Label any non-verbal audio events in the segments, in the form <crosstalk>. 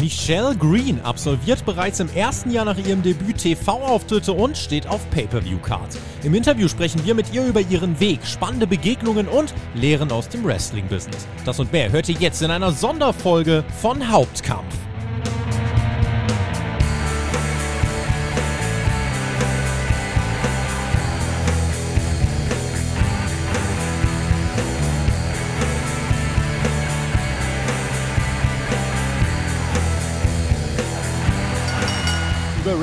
Michelle Green absolviert bereits im ersten Jahr nach ihrem Debüt TV-Auftritte und steht auf Pay-Per-View-Card. Im Interview sprechen wir mit ihr über ihren Weg, spannende Begegnungen und Lehren aus dem Wrestling-Business. Das und mehr hört ihr jetzt in einer Sonderfolge von Hauptkampf.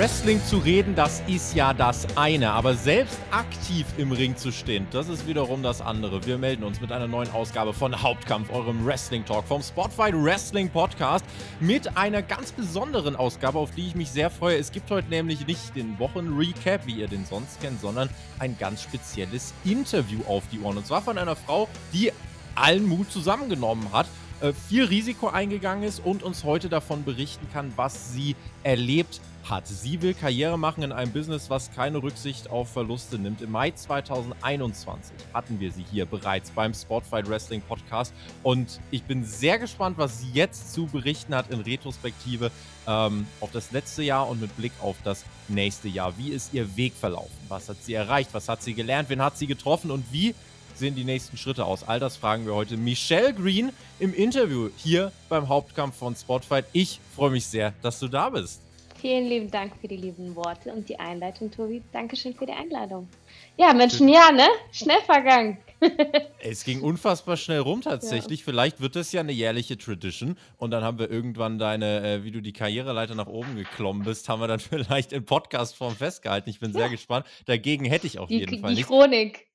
Wrestling zu reden, das ist ja das eine, aber selbst aktiv im Ring zu stehen, das ist wiederum das andere. Wir melden uns mit einer neuen Ausgabe von Hauptkampf, eurem Wrestling Talk vom Spotlight Wrestling Podcast mit einer ganz besonderen Ausgabe, auf die ich mich sehr freue. Es gibt heute nämlich nicht den Wochenrecap, wie ihr den sonst kennt, sondern ein ganz spezielles Interview auf die Ohren. Und zwar von einer Frau, die allen Mut zusammengenommen hat äh, viel Risiko eingegangen ist und uns heute davon berichten kann, was sie erlebt hat. Sie will Karriere machen in einem Business, was keine Rücksicht auf Verluste nimmt. Im Mai 2021 hatten wir sie hier bereits beim Spotfight Wrestling Podcast und ich bin sehr gespannt, was sie jetzt zu berichten hat in Retrospektive ähm, auf das letzte Jahr und mit Blick auf das nächste Jahr. Wie ist ihr Weg verlaufen? Was hat sie erreicht? Was hat sie gelernt? Wen hat sie getroffen? Und wie sehen die nächsten Schritte aus? All das fragen wir heute Michelle Green im Interview hier beim Hauptkampf von Spotfight. Ich freue mich sehr, dass du da bist. Vielen lieben Dank für die lieben Worte und die Einleitung, Tobi. Dankeschön für die Einladung. Ja, Menschen, ja, ne? Schnell vergangen. <laughs> es ging unfassbar schnell rum tatsächlich. Ja. Vielleicht wird das ja eine jährliche Tradition und dann haben wir irgendwann deine, äh, wie du die Karriereleiter nach oben geklommen bist, haben wir dann <laughs> vielleicht in Podcastform festgehalten. Ich bin ja. sehr gespannt. Dagegen hätte ich auf die, jeden Fall Die Chronik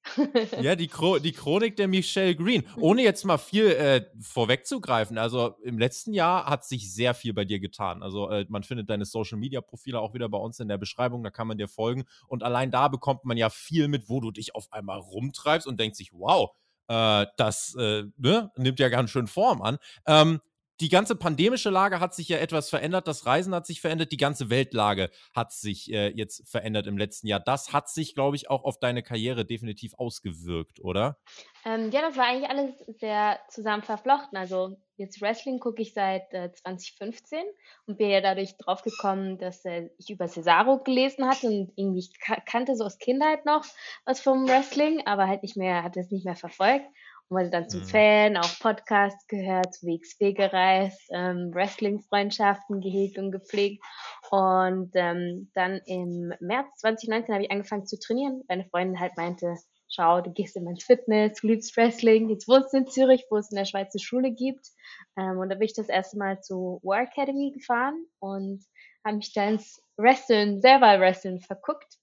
ja, die, Chro die Chronik der Michelle Green. Ohne jetzt mal viel äh, vorwegzugreifen. Also im letzten Jahr hat sich sehr viel bei dir getan. Also äh, man findet deine Social Media Profile auch wieder bei uns in der Beschreibung. Da kann man dir folgen. Und allein da bekommt man ja viel mit, wo du dich auf einmal rumtreibst und denkt sich, wow, äh, das äh, ne, nimmt ja ganz schön Form an. Ähm, die ganze pandemische Lage hat sich ja etwas verändert, das Reisen hat sich verändert, die ganze Weltlage hat sich äh, jetzt verändert im letzten Jahr. Das hat sich, glaube ich, auch auf deine Karriere definitiv ausgewirkt, oder? Ähm, ja, das war eigentlich alles sehr zusammen verflochten. Also jetzt Wrestling gucke ich seit äh, 2015 und bin ja dadurch draufgekommen, dass äh, ich über Cesaro gelesen hatte und irgendwie kannte so aus Kindheit noch was vom Wrestling, aber halt nicht mehr, hatte es nicht mehr verfolgt wurde dann zum mhm. Fan, auch Podcasts gehört, zu WXW gereist, ähm, Wrestling-Freundschaften gehegt und gepflegt. Und ähm, dann im März 2019 habe ich angefangen zu trainieren. Meine Freundin halt meinte, schau, du gehst immer ins Fitness, du liebst Wrestling, jetzt wohnst du in Zürich, wo es in der Schweiz eine Schule gibt. Ähm, und da bin ich das erste Mal zu War Academy gefahren und habe mich dann ins Wrestling, selber Wrestling verguckt.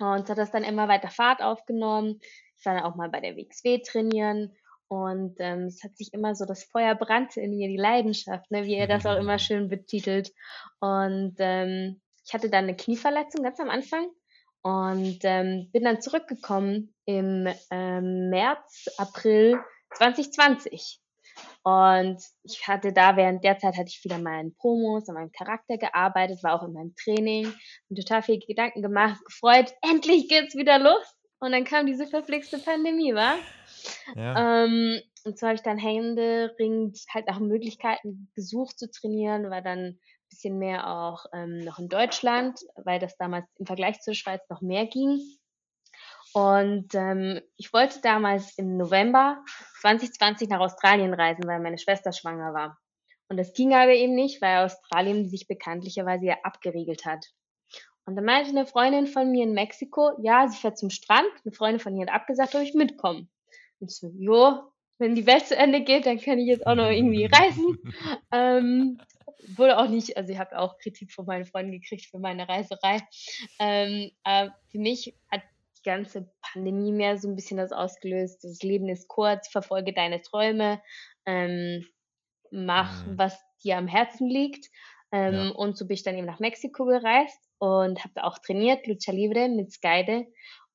Und hat das dann immer weiter Fahrt aufgenommen. Ich war dann auch mal bei der WXW trainieren und ähm, es hat sich immer so, das Feuer brannte in mir, die Leidenschaft, ne, wie er das auch immer <laughs> schön betitelt. Und ähm, ich hatte dann eine Knieverletzung ganz am Anfang und ähm, bin dann zurückgekommen im ähm, März, April 2020. Und ich hatte da während der Zeit hatte ich wieder meinen Promos, an meinem Charakter gearbeitet, war auch in meinem Training und total viel Gedanken gemacht, gefreut, endlich geht's wieder los. Und dann kam diese verflixte Pandemie, wa? Ja. Ähm, und so habe ich dann händeringend halt nach Möglichkeiten gesucht zu trainieren, war dann ein bisschen mehr auch ähm, noch in Deutschland, weil das damals im Vergleich zur Schweiz noch mehr ging. Und ähm, ich wollte damals im November 2020 nach Australien reisen, weil meine Schwester schwanger war. Und das ging aber eben nicht, weil Australien sich bekanntlicherweise ja abgeriegelt hat. Und dann meinte eine Freundin von mir in Mexiko, ja, sie fährt zum Strand. Eine Freundin von ihr hat abgesagt, ob ich mitkomme. Und ich so, jo, wenn die Welt zu Ende geht, dann kann ich jetzt auch noch irgendwie <laughs> reisen. ähm, wurde auch nicht, also ich habe auch Kritik von meinen Freunden gekriegt für meine Reiserei. Ähm, äh, für mich hat die ganze Pandemie mehr so ein bisschen das ausgelöst. Das Leben ist kurz, verfolge deine Träume, ähm, mach, mhm. was dir am Herzen liegt. Ähm, ja. Und so bin ich dann eben nach Mexiko gereist und habe auch trainiert, Lucha Libre mit Skyde.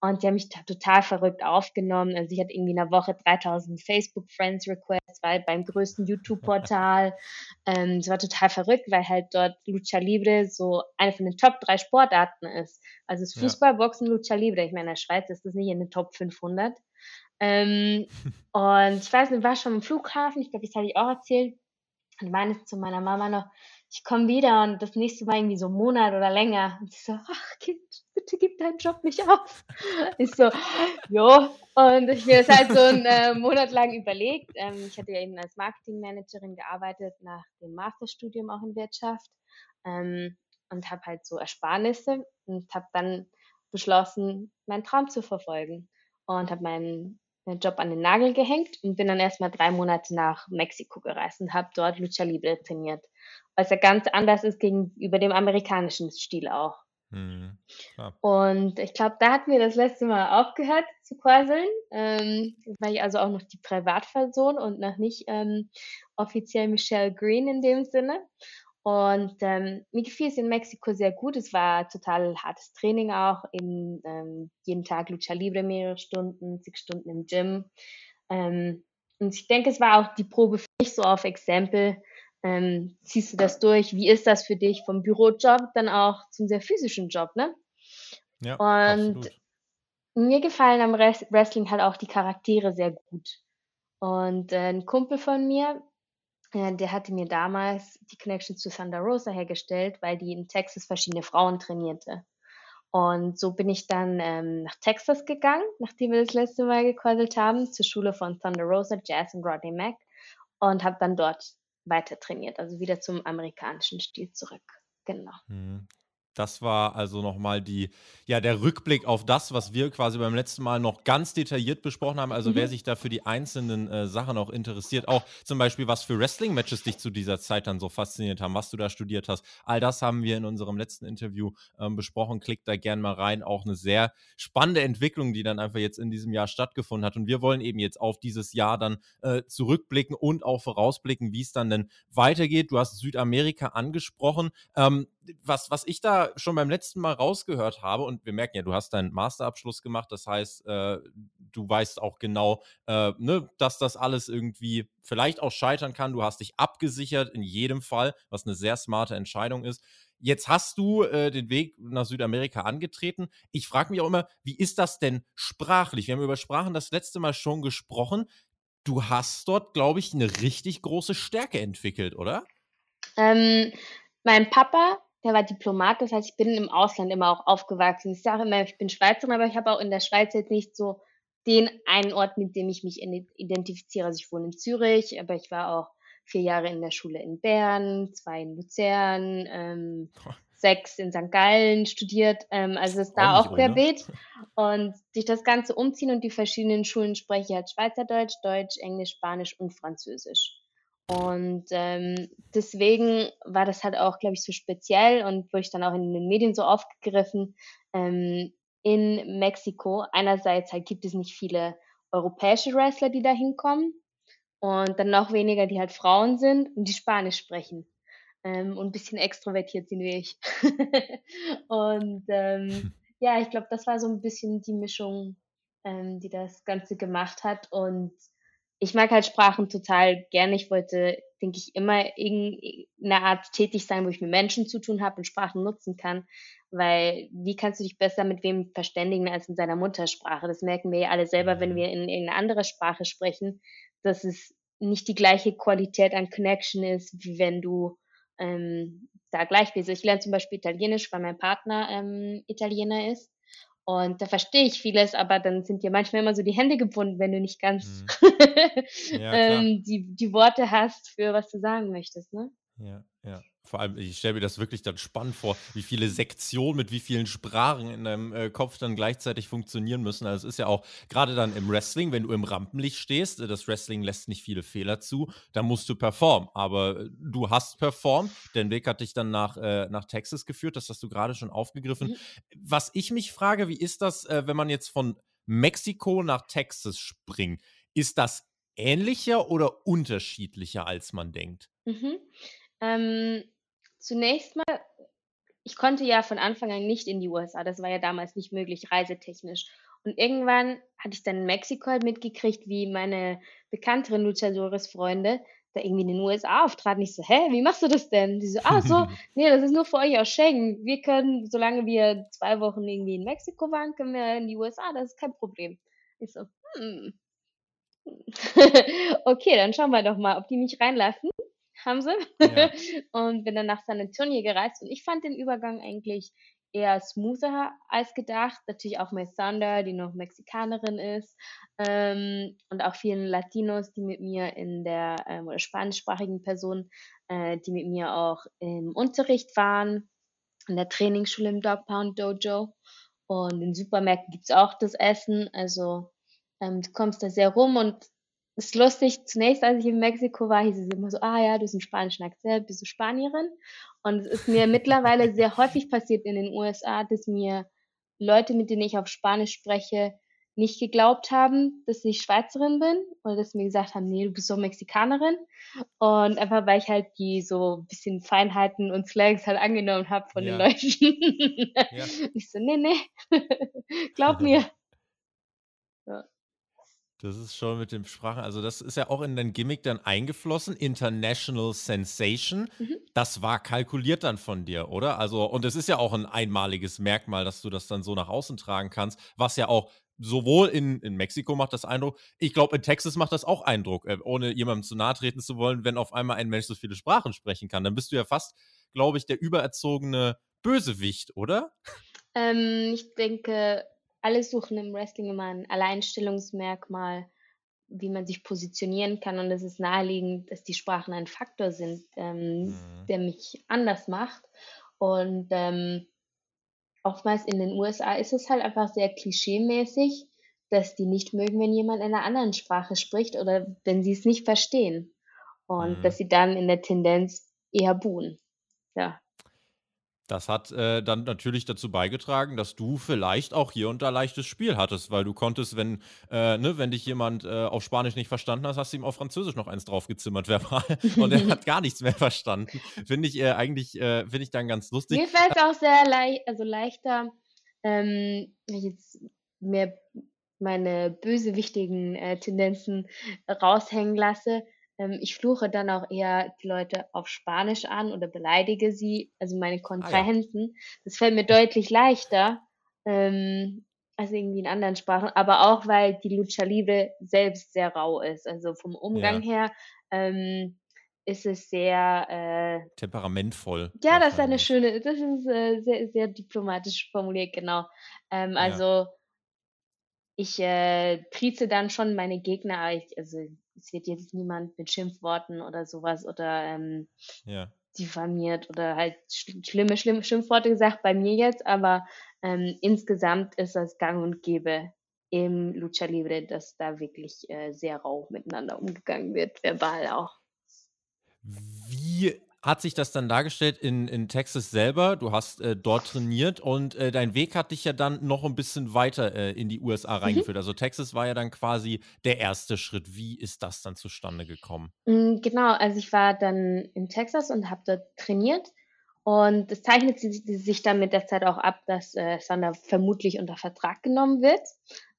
Und die haben mich total verrückt aufgenommen. Also ich hatte irgendwie in einer Woche 3000 Facebook-Friends-Requests, war beim größten YouTube-Portal. <laughs> ähm, es war total verrückt, weil halt dort Lucha Libre so eine von den Top drei Sportarten ist. Also es ist Fußball, ja. Boxen, Lucha Libre. Ich meine, in der Schweiz ist das nicht in den Top 500. Ähm, <laughs> und ich weiß nicht, war schon im Flughafen, ich glaube, das habe ich auch erzählt. Und meine zu meiner Mama noch, ich komme wieder und das nächste Mal irgendwie so einen Monat oder länger. Und sie so, ach Kind, bitte gib deinen Job nicht auf. Ich so, jo. Und ich mir das halt so einen äh, Monat lang überlegt. Ähm, ich hatte ja eben als Marketingmanagerin gearbeitet nach dem Masterstudium auch in Wirtschaft ähm, und habe halt so Ersparnisse und habe dann beschlossen, meinen Traum zu verfolgen und habe meinen Job an den Nagel gehängt und bin dann erstmal drei Monate nach Mexiko gereist und habe dort Lucha Libre trainiert. Was ja ganz anders ist gegenüber dem amerikanischen Stil auch. Mhm, und ich glaube, da hatten wir das letzte Mal aufgehört zu quasseln. Ähm, war ich also auch noch die Privatperson und noch nicht ähm, offiziell Michelle Green in dem Sinne. Und ähm, mir gefiel es in Mexiko sehr gut. Es war total hartes Training auch, in, ähm, jeden Tag Lucha Libre mehrere Stunden, sechs Stunden im Gym. Ähm, und ich denke, es war auch die Probe für mich so auf Exempel. Ähm, ziehst du das durch? Wie ist das für dich vom Bürojob dann auch zum sehr physischen Job, ne? Ja, und absolut. mir gefallen am Wrestling halt auch die Charaktere sehr gut. Und äh, ein Kumpel von mir, äh, der hatte mir damals die Connection zu Thunder Rosa hergestellt, weil die in Texas verschiedene Frauen trainierte. Und so bin ich dann ähm, nach Texas gegangen, nachdem wir das letzte Mal gequasselt haben, zur Schule von Thunder Rosa, Jazz und Rodney Mack und habe dann dort weiter trainiert, also wieder zum amerikanischen Stil zurück. Genau. Das war also nochmal die, ja, der Rückblick auf das, was wir quasi beim letzten Mal noch ganz detailliert besprochen haben. Also mhm. wer sich da für die einzelnen äh, Sachen auch interessiert, auch zum Beispiel, was für Wrestling-Matches dich zu dieser Zeit dann so fasziniert haben, was du da studiert hast, all das haben wir in unserem letzten Interview ähm, besprochen. Klickt da gerne mal rein. Auch eine sehr spannende Entwicklung, die dann einfach jetzt in diesem Jahr stattgefunden hat. Und wir wollen eben jetzt auf dieses Jahr dann äh, zurückblicken und auch vorausblicken, wie es dann denn weitergeht. Du hast Südamerika angesprochen. Ähm, was, was ich da schon beim letzten Mal rausgehört habe, und wir merken ja, du hast deinen Masterabschluss gemacht, das heißt, äh, du weißt auch genau, äh, ne, dass das alles irgendwie vielleicht auch scheitern kann. Du hast dich abgesichert in jedem Fall, was eine sehr smarte Entscheidung ist. Jetzt hast du äh, den Weg nach Südamerika angetreten. Ich frage mich auch immer, wie ist das denn sprachlich? Wir haben über Sprachen das letzte Mal schon gesprochen. Du hast dort, glaube ich, eine richtig große Stärke entwickelt, oder? Ähm, mein Papa der war Diplomat, das heißt, ich bin im Ausland immer auch aufgewachsen. Ich sage immer, ich bin Schweizerin, aber ich habe auch in der Schweiz jetzt nicht so den einen Ort, mit dem ich mich identifiziere. Also ich wohne in Zürich, aber ich war auch vier Jahre in der Schule in Bern, zwei in Luzern, ähm, sechs in St. Gallen studiert. Ähm, also ist da auch querbeet. Und durch das ganze Umziehen und die verschiedenen Schulen spreche ich halt Schweizerdeutsch, Deutsch, Englisch, Spanisch und Französisch. Und ähm, deswegen war das halt auch, glaube ich, so speziell und wurde ich dann auch in den Medien so aufgegriffen. Ähm, in Mexiko, einerseits halt gibt es nicht viele europäische Wrestler, die da hinkommen und dann noch weniger, die halt Frauen sind und die Spanisch sprechen ähm, und ein bisschen extrovertiert sind wie ich. <laughs> und ähm, <laughs> ja, ich glaube, das war so ein bisschen die Mischung, ähm, die das Ganze gemacht hat und ich mag halt Sprachen total gerne. Ich wollte, denke ich, immer irgendeine Art tätig sein, wo ich mit Menschen zu tun habe und Sprachen nutzen kann. Weil wie kannst du dich besser mit wem verständigen als in seiner Muttersprache? Das merken wir ja alle selber, wenn wir in irgendeine andere Sprache sprechen, dass es nicht die gleiche Qualität an Connection ist, wie wenn du ähm, da gleich bist. Ich lerne zum Beispiel Italienisch, weil mein Partner ähm, Italiener ist. Und da verstehe ich vieles, aber dann sind dir manchmal immer so die Hände gebunden, wenn du nicht ganz mhm. <laughs> ja, ähm, die, die Worte hast, für was du sagen möchtest. Ne? Ja, ja. Vor allem, ich stelle mir das wirklich dann spannend vor, wie viele Sektionen mit wie vielen Sprachen in deinem äh, Kopf dann gleichzeitig funktionieren müssen. Also es ist ja auch gerade dann im Wrestling, wenn du im Rampenlicht stehst, äh, das Wrestling lässt nicht viele Fehler zu, da musst du performen. Aber äh, du hast performt, dein Weg hat dich dann nach, äh, nach Texas geführt, das hast du gerade schon aufgegriffen. Mhm. Was ich mich frage, wie ist das, äh, wenn man jetzt von Mexiko nach Texas springt? Ist das ähnlicher oder unterschiedlicher, als man denkt? Mhm. Ähm, zunächst mal, ich konnte ja von Anfang an nicht in die USA. Das war ja damals nicht möglich, reisetechnisch. Und irgendwann hatte ich dann in Mexiko halt mitgekriegt, wie meine bekannteren Luchadores-Freunde da irgendwie in den USA auftraten. Ich so, hä, wie machst du das denn? Die so, ah, so, <laughs> nee, das ist nur für euch aus Schengen. Wir können, solange wir zwei Wochen irgendwie in Mexiko waren, können wir in die USA, das ist kein Problem. Ich so, hm. <laughs> okay, dann schauen wir doch mal, ob die mich reinlassen haben sie. Ja. <laughs> und bin dann nach San Antonio gereist und ich fand den Übergang eigentlich eher smoother als gedacht. Natürlich auch mit Sander, die noch Mexikanerin ist, ähm, und auch vielen Latinos, die mit mir in der, ähm, oder spanischsprachigen Personen, äh, die mit mir auch im Unterricht waren, in der Trainingsschule im Dog Pound Dojo. Und in Supermärkten gibt's auch das Essen. Also ähm, du kommst da sehr rum und es ist lustig, zunächst als ich in Mexiko war, hieß es immer so, ah ja, du hast einen spanischen Akzent, bist du Spanierin? Und es ist mir mittlerweile <laughs> sehr häufig passiert in den USA, dass mir Leute, mit denen ich auf Spanisch spreche, nicht geglaubt haben, dass ich Schweizerin bin oder dass mir gesagt haben, nee, du bist so Mexikanerin. Und einfach, weil ich halt die so ein bisschen Feinheiten und Slangs halt angenommen habe von ja. den Leuten. ja. <laughs> Ich so, nee, nee, <laughs> glaub mir. Ja. Das ist schon mit dem Sprachen, also das ist ja auch in dein Gimmick dann eingeflossen, International Sensation. Mhm. Das war kalkuliert dann von dir, oder? Also, und es ist ja auch ein einmaliges Merkmal, dass du das dann so nach außen tragen kannst, was ja auch sowohl in, in Mexiko macht das Eindruck, ich glaube, in Texas macht das auch Eindruck, äh, ohne jemandem zu nahe treten zu wollen, wenn auf einmal ein Mensch so viele Sprachen sprechen kann. Dann bist du ja fast, glaube ich, der übererzogene Bösewicht, oder? Ähm, ich denke, alle suchen im Wrestling immer ein Alleinstellungsmerkmal, wie man sich positionieren kann. Und es ist naheliegend, dass die Sprachen ein Faktor sind, ähm, mhm. der mich anders macht. Und ähm, oftmals in den USA ist es halt einfach sehr klischeemäßig, dass die nicht mögen, wenn jemand in einer anderen Sprache spricht oder wenn sie es nicht verstehen. Und mhm. dass sie dann in der Tendenz eher buhen. Ja. Das hat äh, dann natürlich dazu beigetragen, dass du vielleicht auch hier und da leichtes Spiel hattest, weil du konntest, wenn, äh, ne, wenn dich jemand äh, auf Spanisch nicht verstanden hat, hast du ihm auf Französisch noch eins draufgezimmert verbal <laughs> und er hat gar nichts mehr verstanden. Finde ich äh, eigentlich, äh, finde ich dann ganz lustig. Mir fällt es auch sehr leicht, also leichter, ähm, wenn ich jetzt mehr meine bösewichtigen äh, Tendenzen raushängen lasse, ich fluche dann auch eher die Leute auf Spanisch an oder beleidige sie, also meine Kontrahenten. Ah, ja. Das fällt mir deutlich leichter ähm, als irgendwie in anderen Sprachen, aber auch weil die Lucha Libre selbst sehr rau ist. Also vom Umgang ja. her ähm, ist es sehr äh, temperamentvoll. Ja, das ist eine schöne, das ist äh, sehr, sehr diplomatisch formuliert, genau. Ähm, also ja. ich äh, trieze dann schon meine Gegner, ich, also es wird jetzt niemand mit Schimpfworten oder sowas oder ähm, ja. diffamiert oder halt schlimme, schlimme Schimpfworte gesagt bei mir jetzt, aber ähm, insgesamt ist das gang und gäbe im Lucha Libre, dass da wirklich äh, sehr rau miteinander umgegangen wird, verbal auch. Wie hat sich das dann dargestellt in, in Texas selber? Du hast äh, dort trainiert und äh, dein Weg hat dich ja dann noch ein bisschen weiter äh, in die USA mhm. reingeführt. Mhm. Also Texas war ja dann quasi der erste Schritt. Wie ist das dann zustande gekommen? Mm, genau, also ich war dann in Texas und habe dort trainiert. Und es zeichnet sich dann mit der Zeit auch ab, dass äh, Sander vermutlich unter Vertrag genommen wird.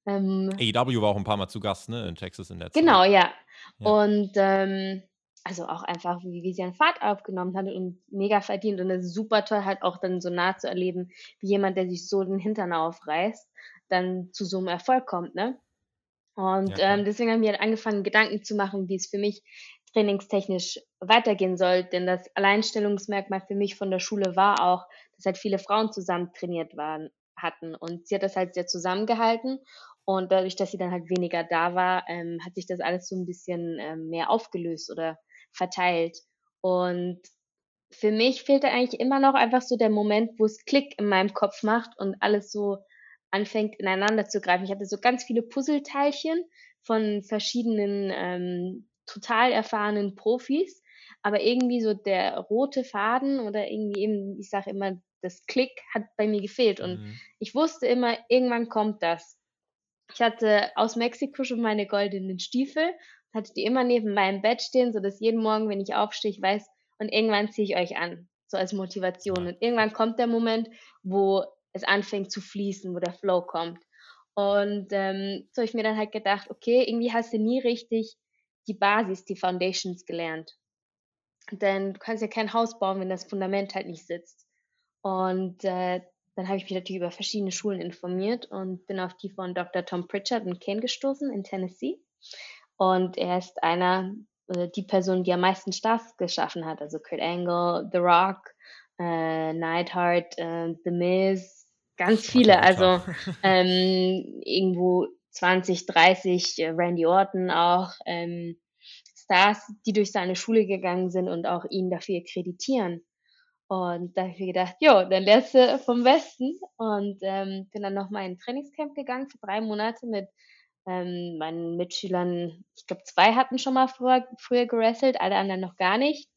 Ähm, AEW war auch ein paar Mal zu Gast, ne, in Texas in der Zeit. Genau, ja. ja. Und ähm, also auch einfach, wie, wie sie einen Fahrt aufgenommen hat und mega verdient. Und es ist super toll, halt auch dann so nah zu erleben, wie jemand, der sich so den Hintern aufreißt, dann zu so einem Erfolg kommt, ne? Und ja, ähm, deswegen haben wir halt angefangen, Gedanken zu machen, wie es für mich trainingstechnisch weitergehen soll. Denn das Alleinstellungsmerkmal für mich von der Schule war auch, dass halt viele Frauen zusammen trainiert waren, hatten. Und sie hat das halt sehr zusammengehalten. Und dadurch, dass sie dann halt weniger da war, ähm, hat sich das alles so ein bisschen ähm, mehr aufgelöst oder verteilt. Und für mich fehlte eigentlich immer noch einfach so der Moment, wo es Klick in meinem Kopf macht und alles so anfängt ineinander zu greifen. Ich hatte so ganz viele Puzzleteilchen von verschiedenen ähm, total erfahrenen Profis, aber irgendwie so der rote Faden oder irgendwie eben, ich sage immer, das Klick hat bei mir gefehlt und mhm. ich wusste immer, irgendwann kommt das. Ich hatte aus Mexiko schon meine goldenen Stiefel hatte die immer neben meinem Bett stehen, so dass jeden Morgen, wenn ich aufstehe, ich weiß, und irgendwann ziehe ich euch an, so als Motivation. Und irgendwann kommt der Moment, wo es anfängt zu fließen, wo der Flow kommt. Und ähm, so habe ich mir dann halt gedacht, okay, irgendwie hast du nie richtig die Basis, die Foundations gelernt. Denn du kannst ja kein Haus bauen, wenn das Fundament halt nicht sitzt. Und äh, dann habe ich mich natürlich über verschiedene Schulen informiert und bin auf die von Dr. Tom Pritchard in Kane gestoßen in Tennessee. Und er ist einer äh, die Person, die am meisten Stars geschaffen hat. Also Kurt Angle, The Rock, äh, Neidhart, äh, The Miz, ganz viele. Also <laughs> <laughs> ähm, irgendwo 20, 30, äh, Randy Orton auch. Ähm, Stars, die durch seine Schule gegangen sind und auch ihn dafür kreditieren. Und da habe ich mir gedacht, jo, dann lernst du vom Westen. Und ähm, bin dann nochmal in ein Trainingscamp gegangen für drei Monate mit ähm, meinen Mitschülern. Ich glaube, zwei hatten schon mal früher, früher gewrestelt, alle anderen noch gar nicht.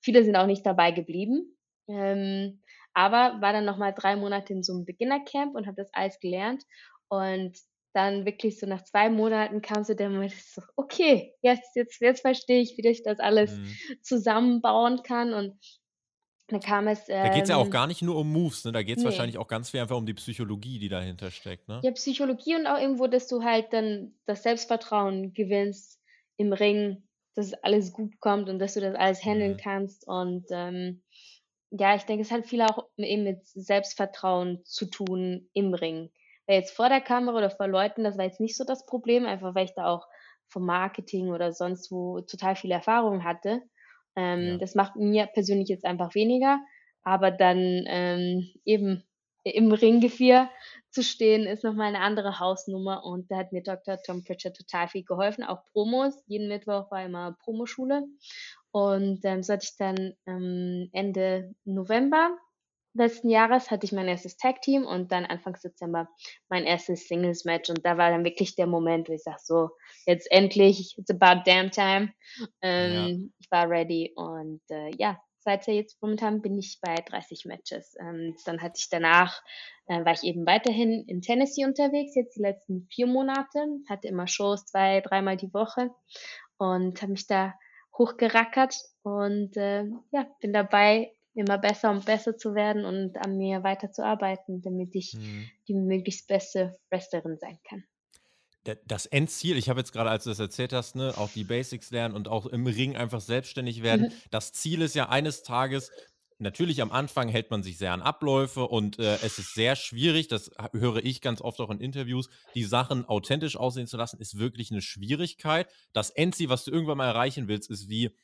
Viele sind auch nicht dabei geblieben. Ähm, aber war dann nochmal drei Monate in so einem Beginnercamp und habe das alles gelernt. Und dann wirklich so nach zwei Monaten kam so der Moment, so, okay, jetzt, jetzt, jetzt verstehe ich, wie ich das alles mhm. zusammenbauen kann. Und da kam es. Ähm, da geht es ja auch ähm, gar nicht nur um Moves, ne? Da geht es nee. wahrscheinlich auch ganz viel einfach um die Psychologie, die dahinter steckt, ne? Ja, Psychologie und auch irgendwo, dass du halt dann das Selbstvertrauen gewinnst im Ring, dass alles gut kommt und dass du das alles handeln mhm. kannst. Und ähm, ja, ich denke, es hat viel auch eben mit Selbstvertrauen zu tun im Ring. Weil jetzt vor der Kamera oder vor Leuten, das war jetzt nicht so das Problem, einfach weil ich da auch vom Marketing oder sonst wo total viel Erfahrung hatte. Ähm, ja. Das macht mir persönlich jetzt einfach weniger, aber dann ähm, eben im Ringgefähr zu stehen, ist nochmal eine andere Hausnummer und da hat mir Dr. Tom Pritchard total viel geholfen, auch Promos. Jeden Mittwoch war immer Promoschule und ähm, so hatte ich dann ähm, Ende November letzten Jahres hatte ich mein erstes Tag-Team und dann Anfang Dezember mein erstes Singles-Match. Und da war dann wirklich der Moment, wo ich sage, so, jetzt endlich, it's about damn time. Ähm, ja. Ich war ready und äh, ja, seit jetzt momentan bin ich bei 30 Matches. Ähm, dann hatte ich danach, äh, war ich eben weiterhin in Tennessee unterwegs, jetzt die letzten vier Monate, hatte immer Shows zwei, dreimal die Woche und habe mich da hochgerackert und äh, ja, bin dabei, immer besser und besser zu werden und an mir weiterzuarbeiten, damit ich mhm. die möglichst beste Wrestlerin sein kann. Das Endziel, ich habe jetzt gerade, als du das erzählt hast, ne, auch die Basics lernen und auch im Ring einfach selbstständig werden. Mhm. <laughs> Das Ziel ist ja eines Tages, natürlich am Anfang hält man sich sehr an Abläufe und äh, es ist sehr schwierig, das höre ich ganz oft auch in Interviews, die Sachen authentisch aussehen zu lassen, ist wirklich eine Schwierigkeit. Das Endziel, was du irgendwann mal erreichen willst, ist wie,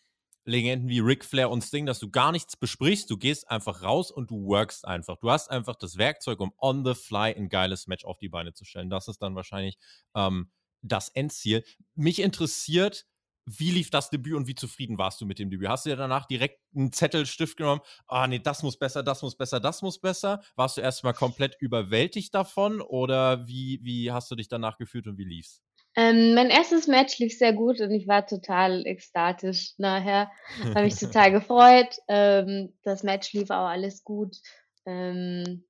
Legenden wie Ric Flair und Sting, dass du gar nichts besprichst, du gehst einfach raus und du workst einfach. Du hast einfach das Werkzeug, um on the fly ein geiles Match auf die Beine zu stellen. Das ist dann wahrscheinlich ähm, das Endziel. Mich interessiert, wie lief das Debüt und wie zufrieden warst du mit dem Debüt? Hast du dir danach direkt einen Zettel, Stift genommen? Ah, nee, das muss besser, das muss besser, das muss besser. Warst du erstmal komplett überwältigt davon oder wie, wie hast du dich danach gefühlt und wie lief's? Ähm, mein erstes Match lief sehr gut und ich war total ekstatisch nachher. <laughs> Habe mich total gefreut. Ähm, das Match lief auch alles gut. Ähm,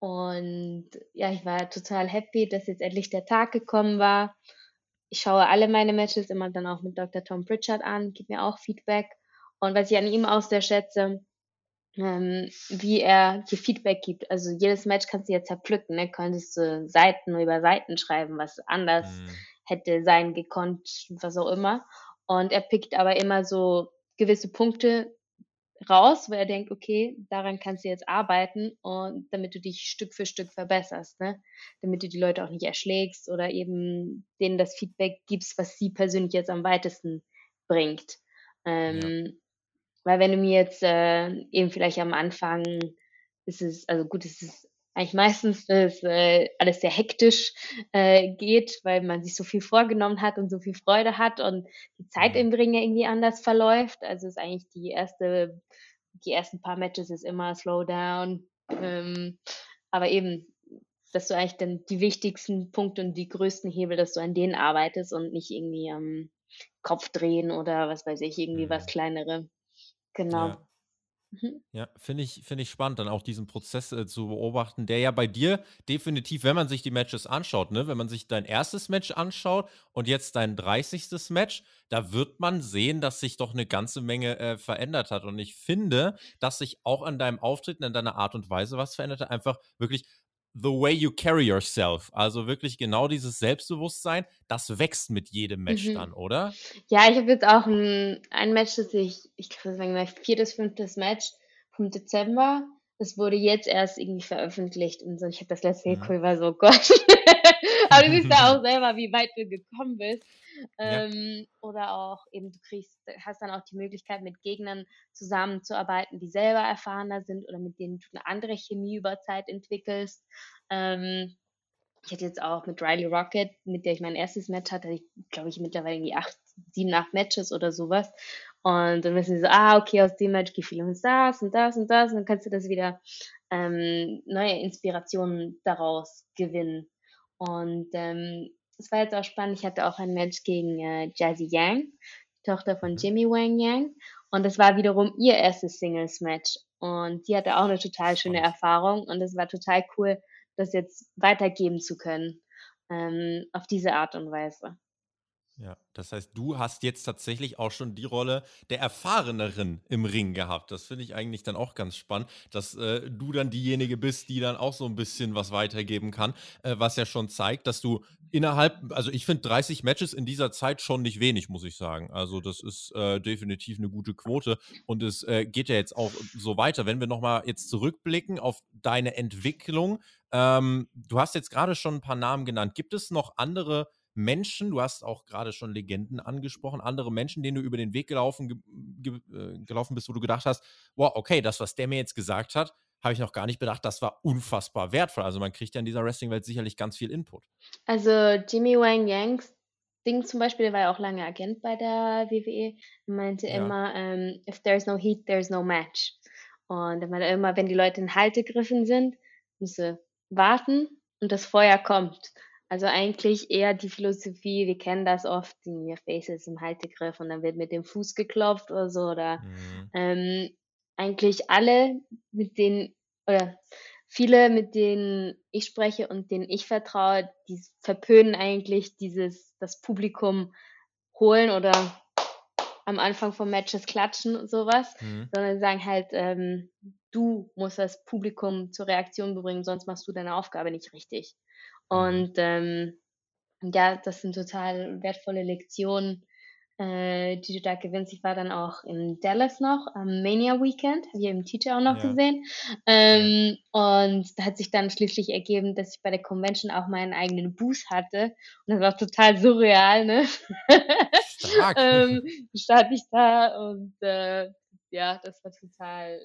und ja, ich war total happy, dass jetzt endlich der Tag gekommen war. Ich schaue alle meine Matches immer dann auch mit Dr. Tom Pritchard an, gebe mir auch Feedback. Und was ich an ihm auch sehr schätze, ähm, wie er dir Feedback gibt. Also jedes Match kannst du jetzt zerpflücken, ne? Könntest du Seiten über Seiten schreiben, was anders mhm hätte sein gekonnt, was auch immer. Und er pickt aber immer so gewisse Punkte raus, wo er denkt, okay, daran kannst du jetzt arbeiten und damit du dich Stück für Stück verbesserst, ne? Damit du die Leute auch nicht erschlägst oder eben denen das Feedback gibst, was sie persönlich jetzt am weitesten bringt. Ähm, ja. Weil wenn du mir jetzt äh, eben vielleicht am Anfang ist es, also gut, es ist eigentlich meistens dass äh, alles sehr hektisch äh, geht, weil man sich so viel vorgenommen hat und so viel Freude hat und die Zeit mhm. im Ring irgendwie anders verläuft. Also ist eigentlich die erste, die ersten paar Matches ist immer Slowdown. Ähm, aber eben, dass du eigentlich dann die wichtigsten Punkte und die größten Hebel, dass du an denen arbeitest und nicht irgendwie am Kopf drehen oder was weiß ich, irgendwie mhm. was kleinere. Genau. Ja. Mhm. Ja, finde ich, find ich spannend, dann auch diesen Prozess äh, zu beobachten, der ja bei dir definitiv, wenn man sich die Matches anschaut, ne, wenn man sich dein erstes Match anschaut und jetzt dein 30. Match, da wird man sehen, dass sich doch eine ganze Menge äh, verändert hat. Und ich finde, dass sich auch an deinem Auftreten, an deiner Art und Weise was verändert hat. Einfach wirklich the way you carry yourself. Also wirklich genau dieses Selbstbewusstsein, das wächst mit jedem Match mhm. dann, oder? Ja, ich habe jetzt auch ein, ein Match, das ich, ich kann sagen, mein viertes, fünftes Match vom Dezember. Das wurde jetzt erst irgendwie veröffentlicht und so. Ich habe das letzte mhm. geguckt, war so, oh Gott. <laughs> Aber du siehst ja auch <laughs> selber, wie weit du gekommen bist. Ähm, ja. oder auch eben du kriegst, hast dann auch die Möglichkeit, mit Gegnern zusammenzuarbeiten, die selber erfahrener sind oder mit denen du eine andere Chemie über Zeit entwickelst. Ähm, ich hatte jetzt auch mit Riley Rocket, mit der ich mein erstes Match hatte, ich glaube ich mittlerweile irgendwie acht, sieben, acht Matches oder sowas. Und dann wissen sie so, ah, okay, aus dem Match gefiel uns das und das und das. Und dann kannst du das wieder ähm, neue Inspirationen daraus gewinnen. Und ähm, es war jetzt auch spannend. Ich hatte auch ein Match gegen äh, Jazzy Yang, Tochter von mhm. Jimmy Wang Yang. Und das war wiederum ihr erstes Singles-Match. Und die hatte auch eine total schöne Erfahrung. Und es war total cool, das jetzt weitergeben zu können ähm, auf diese Art und Weise. Ja, das heißt, du hast jetzt tatsächlich auch schon die Rolle der Erfahreneren im Ring gehabt. Das finde ich eigentlich dann auch ganz spannend, dass äh, du dann diejenige bist, die dann auch so ein bisschen was weitergeben kann, äh, was ja schon zeigt, dass du innerhalb, also ich finde 30 Matches in dieser Zeit schon nicht wenig, muss ich sagen. Also das ist äh, definitiv eine gute Quote und es äh, geht ja jetzt auch so weiter. Wenn wir nochmal jetzt zurückblicken auf deine Entwicklung, ähm, du hast jetzt gerade schon ein paar Namen genannt. Gibt es noch andere Menschen, du hast auch gerade schon Legenden angesprochen, andere Menschen, denen du über den Weg gelaufen, ge ge äh, gelaufen bist, wo du gedacht hast, wow, okay, das, was der mir jetzt gesagt hat, habe ich noch gar nicht bedacht, das war unfassbar wertvoll. Also man kriegt ja in dieser Wrestling-Welt sicherlich ganz viel Input. Also Jimmy Wang Yangs Ding zum Beispiel, der war ja auch lange Agent bei der WWE, meinte ja. immer, um, ähm, if there's no heat, there's no match. Und er meinte immer, wenn die Leute in Haltegriffen sind, du warten und das Feuer kommt. Also eigentlich eher die Philosophie, wir kennen das oft, your face ist im Haltegriff und dann wird mit dem Fuß geklopft oder so. Oder mhm. ähm, eigentlich alle, mit denen, oder viele, mit denen ich spreche und denen ich vertraue, die verpönen eigentlich dieses, das Publikum holen oder am Anfang von Matches klatschen und sowas, mhm. sondern sagen halt, ähm, du musst das Publikum zur Reaktion bringen, sonst machst du deine Aufgabe nicht richtig. Mhm. Und ähm, ja, das sind total wertvolle Lektionen, äh, die du da gewinnst. Ich war dann auch in Dallas noch am Mania Weekend, habe ich im Teacher auch noch ja. gesehen. Ähm, und da hat sich dann schließlich ergeben, dass ich bei der Convention auch meinen eigenen Booth hatte. Und das war total surreal, ne? Stark. <laughs> ähm, stand ich da und äh, ja, das war total,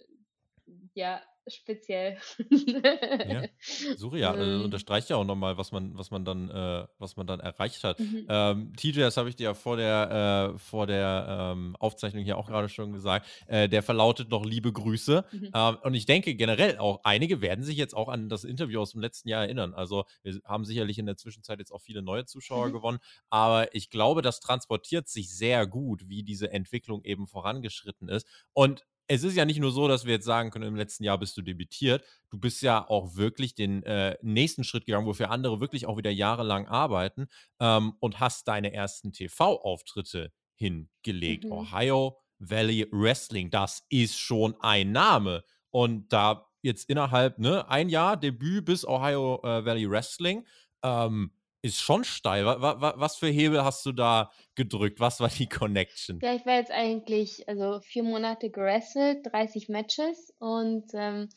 ja, speziell. ja, <laughs> surreal. Also, unterstreicht ja auch nochmal, was man, was man dann, äh, was man dann erreicht hat. Mhm. Ähm, TJ, das habe ich dir ja vor der, äh, vor der ähm, Aufzeichnung hier auch gerade schon gesagt, äh, der verlautet noch liebe Grüße. Mhm. Ähm, und ich denke generell auch, einige werden sich jetzt auch an das Interview aus dem letzten Jahr erinnern. Also wir haben sicherlich in der Zwischenzeit jetzt auch viele neue Zuschauer mhm. gewonnen, aber ich glaube, das transportiert sich sehr gut, wie diese Entwicklung eben vorangeschritten ist. Und es ist ja nicht nur so, dass wir jetzt sagen können, im letzten Jahr bist du debütiert. Du bist ja auch wirklich den äh, nächsten Schritt gegangen, wofür andere wirklich auch wieder jahrelang arbeiten ähm, und hast deine ersten TV-Auftritte hingelegt. Mhm. Ohio Valley Wrestling, das ist schon ein Name. Und da jetzt innerhalb, ne, ein Jahr Debüt bis Ohio äh, Valley Wrestling. Ähm, ist schon steil. Was für Hebel hast du da gedrückt? Was war die <laughs> Connection? Ja, ich war jetzt eigentlich also vier Monate gerestelt, 30 Matches und ähm,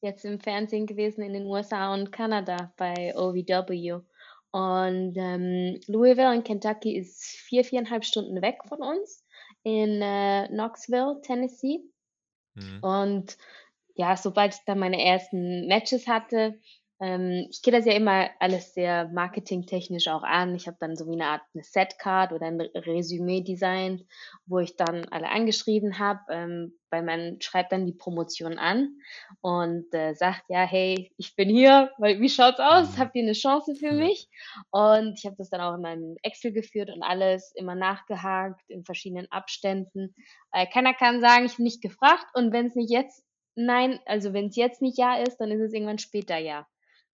jetzt im Fernsehen gewesen in den USA und Kanada bei OVW. Und ähm, Louisville in Kentucky ist vier, viereinhalb Stunden weg von uns in äh, Knoxville, Tennessee. Mhm. Und ja, sobald ich dann meine ersten Matches hatte, ich gehe das ja immer alles sehr marketingtechnisch auch an. Ich habe dann so wie eine Art eine Setcard oder ein Resümee designt, wo ich dann alle angeschrieben habe, ähm, weil man schreibt dann die Promotion an und äh, sagt, ja, hey, ich bin hier, wie schaut's aus? Mhm. Habt ihr eine Chance für mich? Und ich habe das dann auch in meinem Excel geführt und alles immer nachgehakt in verschiedenen Abständen. Äh, keiner kann sagen, ich bin nicht gefragt und wenn es nicht jetzt Nein, also wenn es jetzt nicht Ja ist, dann ist es irgendwann später Ja.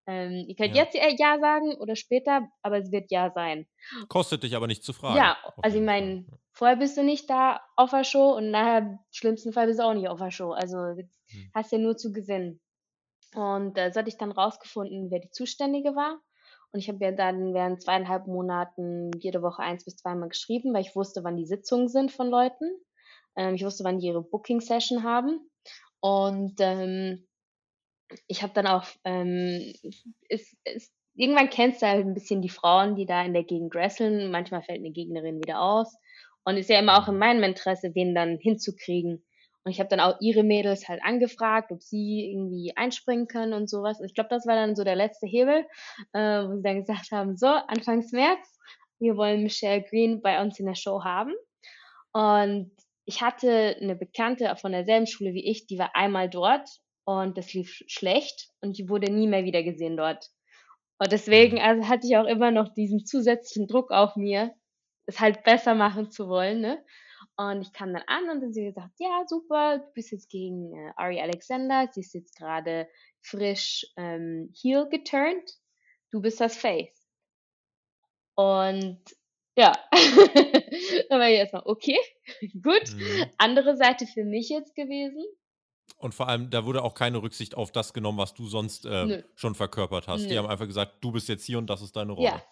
Ähm, ihr könnt ja. jetzt Ja sagen oder später, aber es wird Ja sein. Kostet dich aber nicht zu fragen. Ja, also ich meine, vorher bist du nicht da auf der Show und nachher, im schlimmsten Fall, bist du auch nicht auf der Show. Also hm. hast ja nur zu gewinnen. Und äh, so hatte ich dann rausgefunden, wer die Zuständige war. Und ich habe ja dann während zweieinhalb Monaten jede Woche eins bis zweimal geschrieben, weil ich wusste, wann die Sitzungen sind von Leuten. Ähm, ich wusste, wann die ihre Booking-Session haben. Und ähm, ich habe dann auch, ähm, ist, ist, irgendwann kennst du halt ein bisschen die Frauen, die da in der Gegend wresteln. Manchmal fällt eine Gegnerin wieder aus. Und ist ja immer auch in meinem Interesse, wen dann hinzukriegen. Und ich habe dann auch ihre Mädels halt angefragt, ob sie irgendwie einspringen können und sowas. Und ich glaube, das war dann so der letzte Hebel, äh, wo sie dann gesagt haben, so, Anfangs März, wir wollen Michelle Green bei uns in der Show haben. Und ich hatte eine Bekannte von derselben Schule wie ich, die war einmal dort und das lief schlecht und die wurde nie mehr wieder gesehen dort. Und deswegen also hatte ich auch immer noch diesen zusätzlichen Druck auf mir, es halt besser machen zu wollen. Ne? Und ich kam dann an und dann sie gesagt, ja, super, du bist jetzt gegen äh, Ari Alexander, sie ist jetzt gerade frisch ähm, heel geturnt, du bist das Face. Und ja, <laughs> dann war ich erstmal, okay, <laughs> gut. Mhm. Andere Seite für mich jetzt gewesen. Und vor allem, da wurde auch keine Rücksicht auf das genommen, was du sonst äh, schon verkörpert hast. Die Nö. haben einfach gesagt, du bist jetzt hier und das ist deine Rolle. Ja,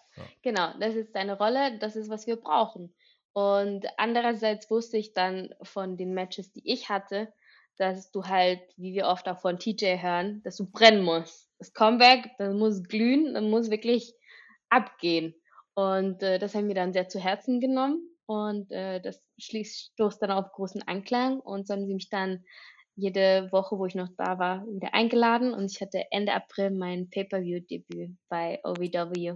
genau, das ist deine Rolle, das ist, was wir brauchen. Und andererseits wusste ich dann von den Matches, die ich hatte, dass du halt, wie wir oft auch von TJ hören, dass du brennen musst. Das Comeback, das muss glühen, das muss wirklich abgehen. Und äh, das haben wir dann sehr zu Herzen genommen. Und äh, das schließt, stoßt dann auf großen Anklang. Und so haben sie mich dann jede Woche, wo ich noch da war, wieder eingeladen. Und ich hatte Ende April mein Pay-Per-View-Debüt bei OVW.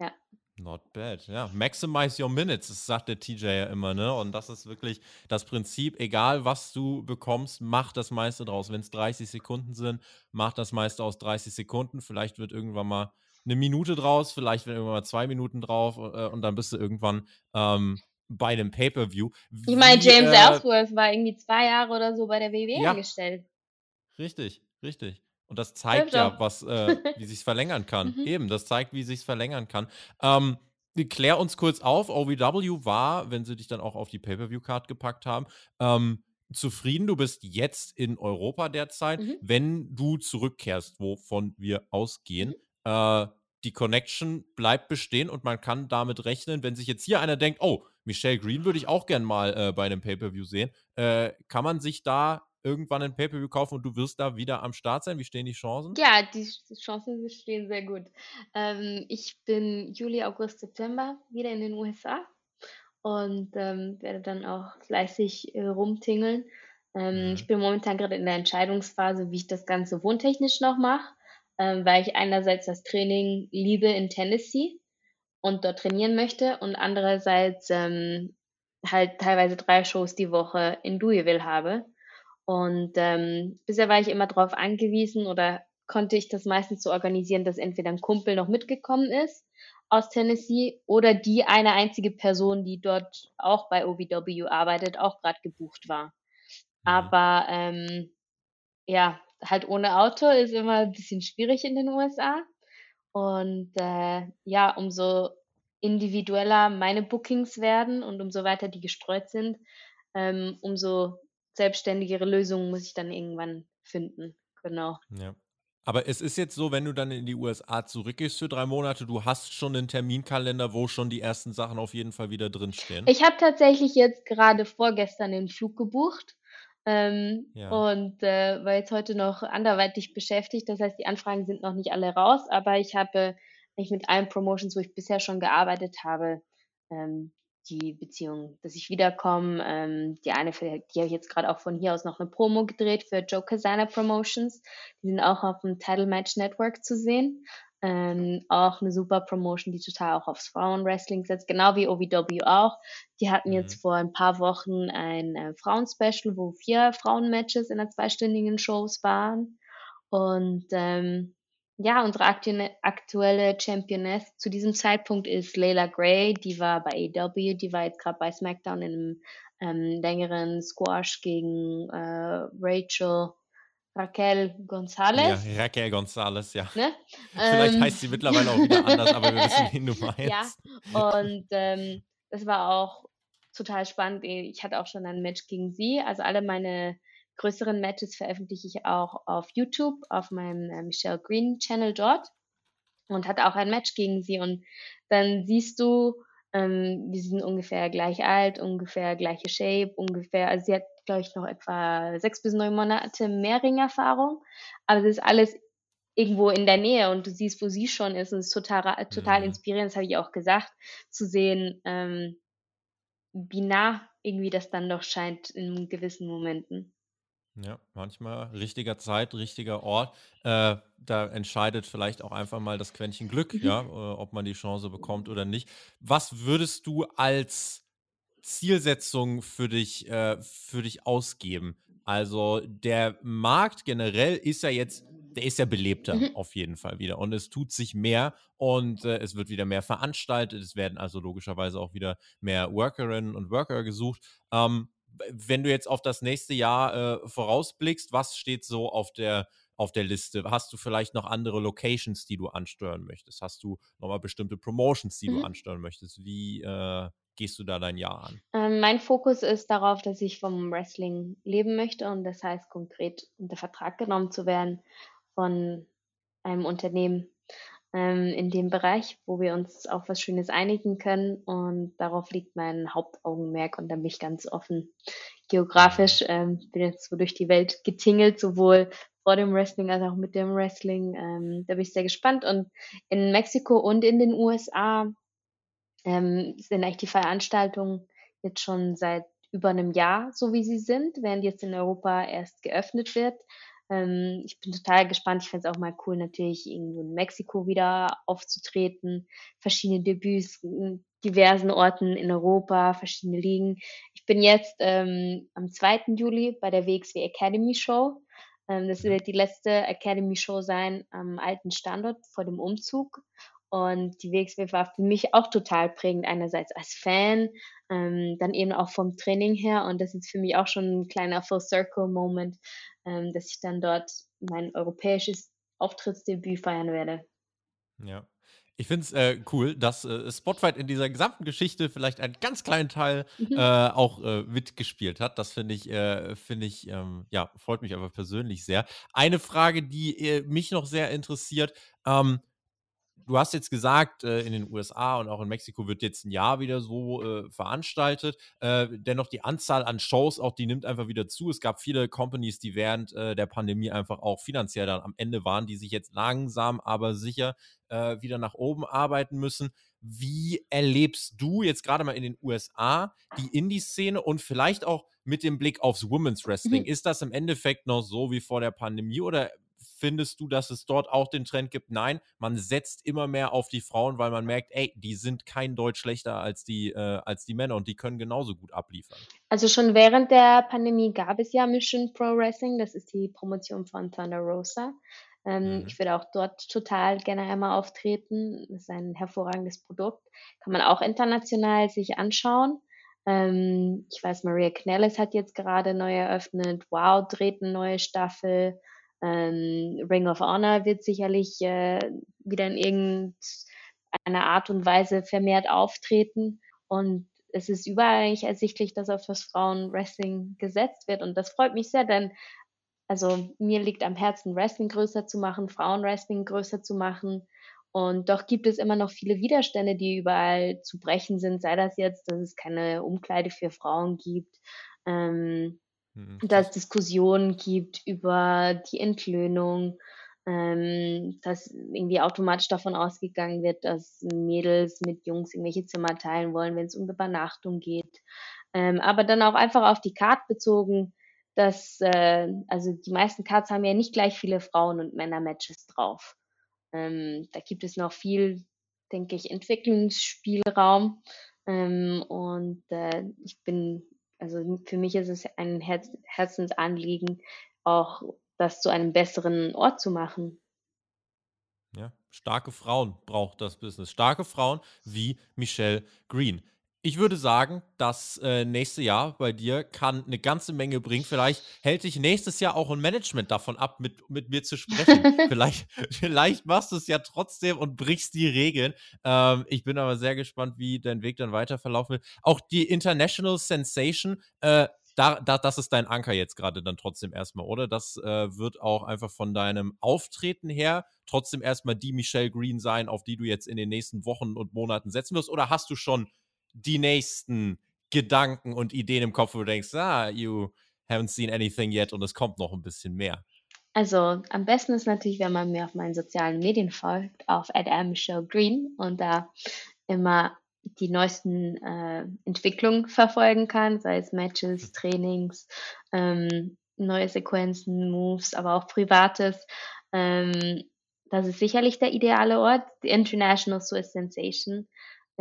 Ja. Not bad. Ja, maximize your minutes, das sagt der TJ ja immer, ne? Und das ist wirklich das Prinzip, egal was du bekommst, mach das meiste draus. Wenn es 30 Sekunden sind, mach das meiste aus 30 Sekunden. Vielleicht wird irgendwann mal eine Minute draus, vielleicht werden irgendwann mal zwei Minuten drauf äh, und dann bist du irgendwann ähm, bei einem Pay-Per-View. Ich meine, James äh, Ellsworth war irgendwie zwei Jahre oder so bei der WWE Ja. angestellt. Richtig, richtig. Und das zeigt ja, was, äh, <laughs> wie sich's verlängern kann. Mhm. Eben, das zeigt, wie sich's verlängern kann. Ähm, klär uns kurz auf, OVW war, wenn sie dich dann auch auf die Pay-Per-View-Card gepackt haben, ähm, zufrieden, du bist jetzt in Europa derzeit, Mhm. wenn du zurückkehrst, wovon wir ausgehen, äh, die Connection bleibt bestehen und man kann damit rechnen, wenn sich jetzt hier einer denkt, oh, Michelle Green würde ich auch gern mal äh, bei einem Pay-Per-View sehen, äh, kann man sich da irgendwann ein Pay-Per-View kaufen und du wirst da wieder am Start sein? Wie stehen die Chancen? Ja, die Ch- Chancen stehen sehr gut. Ähm, ich bin Juli, August, September wieder in den USA und ähm, werde dann auch fleißig äh, rumtingeln. Ähm, Mhm. Ich bin momentan gerade in der Entscheidungsphase, wie ich das Ganze wohntechnisch noch mache, ähm, weil ich einerseits das Training liebe in Tennessee und dort trainieren möchte und andererseits ähm, halt teilweise drei Shows die Woche in Louisville habe. Und ähm, bisher war ich immer darauf angewiesen oder konnte ich das meistens so organisieren, dass entweder ein Kumpel noch mitgekommen ist aus Tennessee oder die eine einzige Person, die dort auch bei OVW arbeitet, auch gerade gebucht war. Mhm. Aber ähm, ja, halt ohne Auto ist immer ein bisschen schwierig in den USA. Und äh, ja, umso individueller meine Bookings werden und umso weiter die gestreut sind, ähm, umso selbstständigere Lösungen muss ich dann irgendwann finden. Genau. Ja. Aber es ist jetzt so, wenn du dann in die USA zurückgehst für drei Monate, du hast schon einen Terminkalender, wo schon die ersten Sachen auf jeden Fall wieder drinstehen. Ich habe tatsächlich jetzt gerade vorgestern den Flug gebucht ähm, Ja. und äh, war jetzt heute noch anderweitig beschäftigt. Das heißt, die Anfragen sind noch nicht alle raus, aber ich habe ich mit allen Promotions, wo ich bisher schon gearbeitet habe, ähm, die Beziehung, dass ich wiederkomme. Ähm, die eine, für, die habe ich jetzt gerade auch von hier aus noch eine Promo gedreht für Joe Casana Promotions. Die sind auch auf dem Title Match Network zu sehen. Ähm, auch eine super Promotion, die total auch aufs Frauenwrestling setzt, genau wie OVW auch. Die hatten Mhm. jetzt vor ein paar Wochen ein äh, Frauenspecial, wo vier Frauenmatches in einer zweistündigen Shows waren. Und ähm, ja, unsere aktu aktuelle Championess zu diesem Zeitpunkt ist Layla Gray. Die war bei AEW, die war jetzt gerade bei SmackDown in einem ähm, längeren Squash gegen äh, Rachel Raquel Gonzalez. Ja, Raquel Gonzalez, ja. Ne? <laughs> Vielleicht Ähm, heißt sie mittlerweile auch wieder anders, aber wir wissen, wen du <laughs> meinst. ja, und ähm, das war auch total spannend. Ich hatte auch schon ein Match gegen sie. Also alle meine größeren Matches veröffentliche ich auch auf YouTube, auf meinem äh, Michelle Green Channel dort und hatte auch ein Match gegen sie. Und dann siehst du, ähm, wir sind ungefähr gleich alt, ungefähr gleiche Shape, ungefähr, also sie hat, glaube ich, noch etwa sechs bis neun Monate mehr Ringerfahrung, aber es ist alles irgendwo in der Nähe und du siehst, wo sie schon ist und es ist total, total Mhm. inspirierend, das habe ich auch gesagt, zu sehen, ähm, wie nah irgendwie das dann doch scheint in gewissen Momenten. Ja, manchmal richtiger Zeit, richtiger Ort. Äh, da entscheidet vielleicht auch einfach mal das Quäntchen Glück, Mhm. ja, äh, ob man die Chance bekommt oder nicht. Was würdest du als Zielsetzung für dich, äh, für dich ausgeben? Also der Markt generell ist ja jetzt, der ist ja belebter Mhm. auf jeden Fall wieder und es tut sich mehr und äh, es wird wieder mehr veranstaltet. Es werden also logischerweise auch wieder mehr Workerinnen und Worker gesucht. Ähm, wenn du jetzt auf das nächste Jahr äh, vorausblickst, was steht so auf der, auf der Liste? Hast du vielleicht noch andere Locations, die du ansteuern möchtest? Hast du nochmal bestimmte Promotions, die du Mhm. ansteuern möchtest? Wie äh, gehst du da dein Jahr an? Ähm, mein Fokus ist darauf, dass ich vom Wrestling leben möchte und das heißt konkret unter Vertrag genommen zu werden von einem Unternehmen, ähm, in dem Bereich, wo wir uns auf was Schönes einigen können und darauf liegt mein Hauptaugenmerk und da bin ich ganz offen. Geografisch, ähm, bin jetzt so durch die Welt getingelt, sowohl vor dem Wrestling als auch mit dem Wrestling. Ähm, da bin ich sehr gespannt und in Mexiko und in den USA ähm, sind eigentlich die Veranstaltungen jetzt schon seit über 'nem Jahr so, wie sie sind, während jetzt in Europa erst geöffnet wird. Ähm, ich bin total gespannt. Ich fände es auch mal cool, natürlich irgendwo in Mexiko wieder aufzutreten, verschiedene Debüts in diversen Orten in Europa, verschiedene Ligen. Ich bin jetzt, ähm, am 2. Juli bei der WXW Academy Show. Ähm, das Mhm. wird die letzte Academy Show sein am alten Standort vor dem Umzug. Und die WXW war für mich auch total prägend, einerseits als Fan, ähm, dann eben auch vom Training her. Und das ist für mich auch schon ein kleiner Full-Circle-Moment, ähm, dass ich dann dort mein europäisches Auftrittsdebüt feiern werde. Ja. Ich finde es äh, cool, dass äh, Spotify in dieser gesamten Geschichte vielleicht einen ganz kleinen Teil äh, Mhm. auch äh, mitgespielt hat. Das finde ich, äh, finde ich, ähm, ja, freut mich aber persönlich sehr. Eine Frage, die äh, mich noch sehr interessiert, ähm, Du hast jetzt gesagt, äh, in den USA und auch in Mexiko wird jetzt ein Jahr wieder so, äh, veranstaltet. Äh, dennoch die Anzahl an Shows auch, die nimmt einfach wieder zu. Es gab viele Companies, die während, äh, der Pandemie einfach auch finanziell dann am Ende waren, die sich jetzt langsam, aber sicher, äh, wieder nach oben arbeiten müssen. Wie erlebst du jetzt gerade mal in den USA die Indie-Szene und vielleicht auch mit dem Blick aufs Women's Wrestling? Mhm. Ist das im Endeffekt noch so wie vor der Pandemie oder findest du, dass es dort auch den Trend gibt, nein, man setzt immer mehr auf die Frauen, weil man merkt, ey, die sind kein Deut schlechter als die, äh, als die Männer und die können genauso gut abliefern. Also, schon während der Pandemie gab es ja Mission Pro Wrestling, das ist die Promotion von Thunder Rosa. Ähm, Mhm. ich würde auch dort total gerne einmal auftreten. Das ist ein hervorragendes Produkt. Kann man auch international sich anschauen. Ähm, ich weiß, Maria Kanellis hat jetzt gerade neu eröffnet. WOW dreht 'ne neue Staffel. Ähm, Ring of Honor wird sicherlich, äh, wieder in irgendeiner Art und Weise vermehrt auftreten. Und es ist überall eigentlich ersichtlich, dass auf das Frauenwrestling gesetzt wird. Und das freut mich sehr, denn also mir liegt am Herzen, Wrestling größer zu machen, Frauenwrestling größer zu machen. Und doch gibt es immer noch viele Widerstände, die überall zu brechen sind. Sei das jetzt, dass es keine Umkleide für Frauen gibt, ähm, Mhm, dass es Diskussionen gibt über die Entlöhnung, ähm, dass irgendwie automatisch davon ausgegangen wird, dass Mädels mit Jungs irgendwelche Zimmer teilen wollen, wenn es um Übernachtung geht. Ähm, aber dann auch einfach auf die Card bezogen, dass äh, also die meisten Cards haben ja nicht gleich viele Frauen und Männer-Matches drauf. Ähm, da gibt es noch viel, denke ich, Entwicklungsspielraum. Ähm, und äh, ich bin, also für mich ist es ein Herz Herzensanliegen, auch das zu einem besseren Ort zu machen. Ja, starke Frauen braucht das Business. Starke Frauen wie Michelle Green. Ich würde sagen, das äh, nächste Jahr bei dir kann eine ganze Menge bringen. Vielleicht hält dich nächstes Jahr auch ein Management davon ab, mit, mit mir zu sprechen. <laughs> Vielleicht, vielleicht machst du es ja trotzdem und brichst die Regeln. Ähm, ich bin aber sehr gespannt, wie dein Weg dann weiter verlaufen wird. Auch die International Sensation, äh, da, da, das ist dein Anker jetzt gerade dann trotzdem erstmal, oder? Das äh, wird auch einfach von deinem Auftreten her trotzdem erstmal die Michelle Green sein, auf die du jetzt in den nächsten Wochen und Monaten setzen wirst? Oder hast du schon die nächsten Gedanken und Ideen im Kopf, wo du denkst, ah, you haven't seen anything yet und es kommt noch ein bisschen mehr? Also, am besten ist natürlich, wenn man mir auf meinen sozialen Medien folgt, auf @michelle_green und da immer die neuesten äh, Entwicklungen verfolgen kann, sei es Matches. Trainings, ähm, neue Sequenzen, Moves, aber auch Privates. Ähm, das ist sicherlich der ideale Ort. Die International Swiss Sensation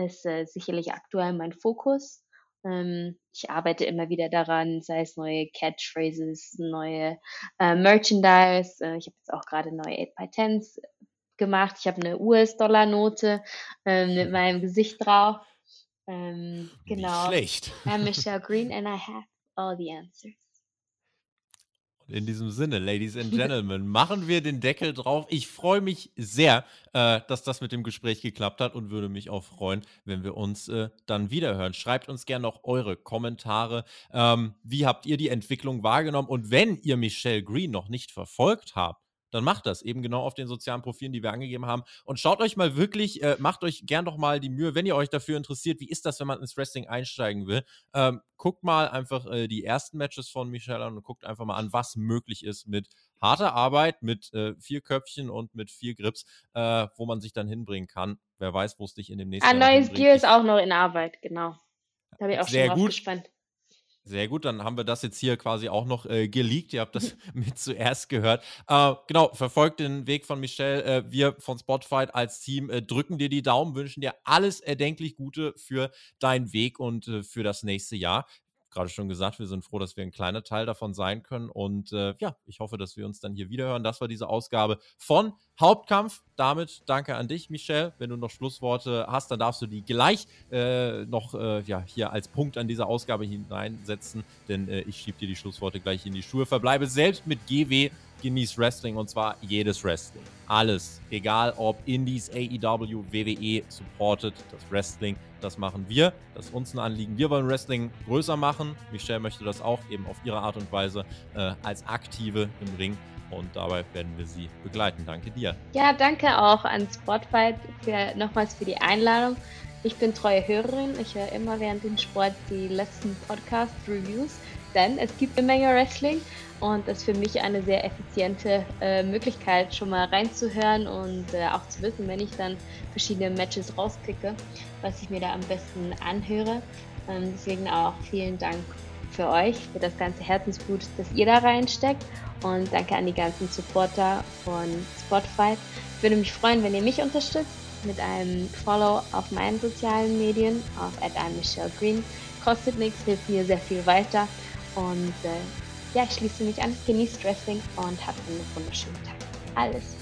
ist äh, sicherlich aktuell mein Fokus. Ähm, ich arbeite immer wieder daran, sei es neue Catchphrases, neue äh, Merchandise. Äh, ich habe jetzt auch gerade neue 8x10s gemacht. Ich habe eine US-Dollar-Note äh, mit <laughs> meinem Gesicht drauf. Ähm, genau. Nicht schlecht. I'm <laughs> Michelle Green and I have all the answers. In diesem Sinne, Ladies and Gentlemen, machen wir den Deckel drauf. Ich freue mich sehr, äh, dass das mit dem Gespräch geklappt hat und würde mich auch freuen, wenn wir uns äh, dann wiederhören. Schreibt uns gerne noch eure Kommentare. Ähm, wie habt ihr die Entwicklung wahrgenommen? Und wenn ihr Michelle Green noch nicht verfolgt habt, dann macht das eben genau auf den sozialen Profilen, die wir angegeben haben. Und schaut euch mal wirklich, äh, macht euch gern doch mal die Mühe, wenn ihr euch dafür interessiert, wie ist das, wenn man ins Wrestling einsteigen will. Ähm, guckt mal einfach äh, die ersten Matches von Michelle an und guckt einfach mal an, was möglich ist mit harter Arbeit, mit äh, vier Köpfchen und mit vier Grips, äh, wo man sich dann hinbringen kann. Wer weiß, wo es dich in dem nächsten Ein neues Gear ist auch noch in Arbeit, genau. Da habe ich auch Sehr schon gut. gespannt. Sehr gut, dann haben wir das jetzt hier quasi auch noch äh, geleakt. Ihr habt das <laughs> mit zuerst gehört. Äh, genau, verfolgt den Weg von Michelle. Äh, wir von Spotify als Team äh, drücken dir die Daumen, wünschen dir alles erdenklich Gute für deinen Weg und äh, für das nächste Jahr gerade schon gesagt, wir sind froh, dass wir ein kleiner Teil davon sein können. Und äh, ja, ich hoffe, dass wir uns dann hier wiederhören. Das war diese Ausgabe von Hauptkampf. Damit danke an dich, Michelle. Wenn du noch Schlussworte hast, dann darfst du die gleich äh, noch äh, ja, hier als Punkt an dieser Ausgabe hineinsetzen, denn äh, ich schiebe dir die Schlussworte gleich in die Schuhe. Verbleibe selbst mit GW genießt Wrestling und zwar jedes Wrestling. Alles. Egal ob Indies, AEW, WWE, supportet das Wrestling. Das machen wir. Das ist uns ein Anliegen. Wir wollen Wrestling größer machen. Michelle möchte das auch eben auf ihre Art und Weise äh, als Aktive im Ring. Und dabei werden wir sie begleiten. Danke dir. Ja, danke auch an Spotfight für, nochmals für die Einladung. Ich bin treue Hörerin. Ich höre immer während dem Sport die letzten Podcast-Reviews, denn es gibt eine Menge Wrestling. Und das ist für mich eine sehr effiziente äh, Möglichkeit, schon mal reinzuhören und äh, auch zu wissen, wenn ich dann verschiedene Matches rauspicke, was ich mir da am besten anhöre. Ähm, deswegen auch vielen Dank für euch, für das ganze Herzensblut, das ihr da reinsteckt. Und danke an die ganzen Supporter von Spotify. Ich würde mich freuen, wenn ihr mich unterstützt mit einem Follow auf meinen sozialen Medien, auf Michelle Green. Kostet nichts, hilft mir sehr viel weiter. Und äh, ja, ich schließe mich an, genießt Wrestling und habt einen wunderschönen Tag. Alles